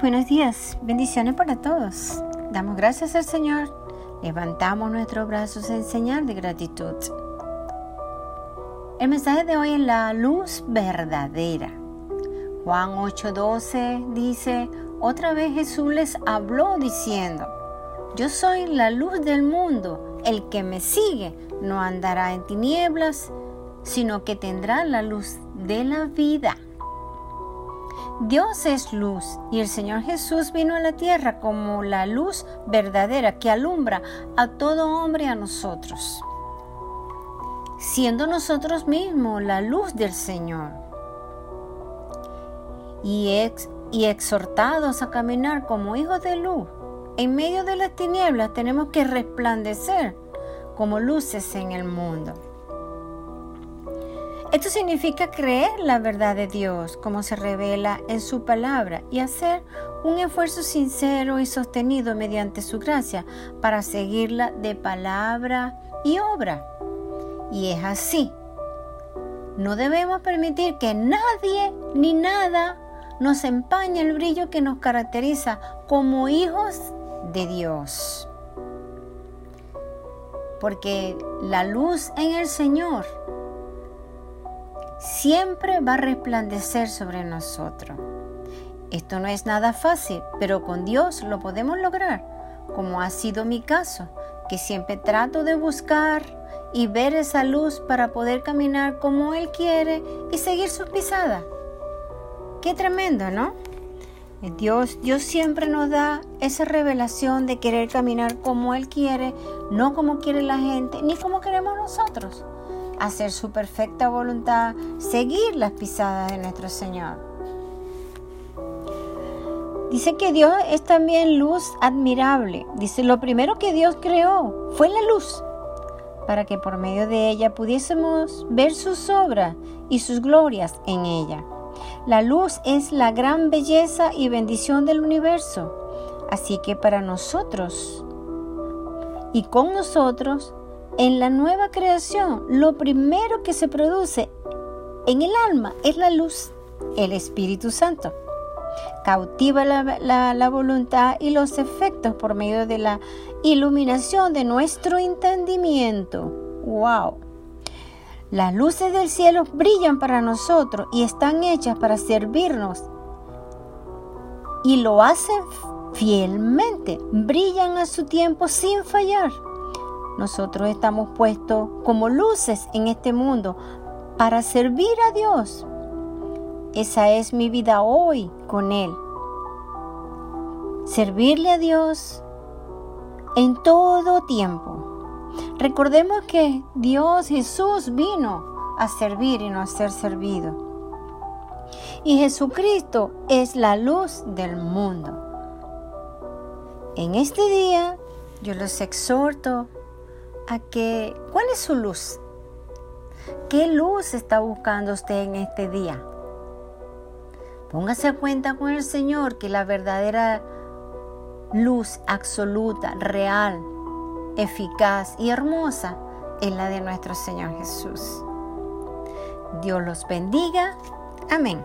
Buenos días, bendiciones para todos. Damos gracias al Señor, levantamos nuestros brazos en señal de gratitud. El mensaje de hoy es la luz verdadera. Juan 8:12 dice, otra vez Jesús les habló diciendo, yo soy la luz del mundo, el que me sigue no andará en tinieblas, sino que tendrá la luz de la vida. Dios es luz y el Señor Jesús vino a la tierra como la luz verdadera que alumbra a todo hombre a nosotros, siendo nosotros mismos la luz del Señor. Y, y exhortados a caminar como hijos de luz, en medio de las tinieblas tenemos que resplandecer como luces en el mundo. Esto significa creer la verdad de Dios como se revela en su palabra y hacer un esfuerzo sincero y sostenido mediante su gracia para seguirla de palabra y obra. Y es así. No debemos permitir que nadie ni nada nos empañe el brillo que nos caracteriza como hijos de Dios. Porque la luz en el Señor siempre va a resplandecer sobre nosotros. Esto no es nada fácil, pero con Dios lo podemos lograr, como ha sido mi caso, que siempre trato de buscar y ver esa luz para poder caminar como Él quiere y seguir sus pisadas. Qué tremendo, ¿no? Dios, Dios siempre nos da esa revelación de querer caminar como Él quiere, no como quiere la gente, ni como queremos nosotros hacer su perfecta voluntad, seguir las pisadas de nuestro Señor. Dice que Dios es también luz admirable. Dice, lo primero que Dios creó fue la luz, para que por medio de ella pudiésemos ver sus obras y sus glorias en ella. La luz es la gran belleza y bendición del universo. Así que para nosotros y con nosotros en la nueva creación, lo primero que se produce en el alma es la luz, el Espíritu Santo. Cautiva la, voluntad y los efectos por medio de la iluminación de nuestro entendimiento. ¡Wow! Las luces del cielo brillan para nosotros y están hechas para servirnos. Y lo hacen fielmente. Brillan a su tiempo sin fallar. Nosotros estamos puestos como luces en este mundo para servir a Dios. Esa es mi vida hoy con Él. Servirle a Dios en todo tiempo. Recordemos que Dios Jesús vino a servir y no a ser servido. Y Jesucristo es la luz del mundo. En este día yo los exhorto a que, ¿cuál es su luz? ¿Qué luz está buscando usted en este día? Póngase a cuenta con el Señor que la verdadera luz absoluta, real, eficaz y hermosa es la de nuestro Señor Jesús. Dios los bendiga. Amén.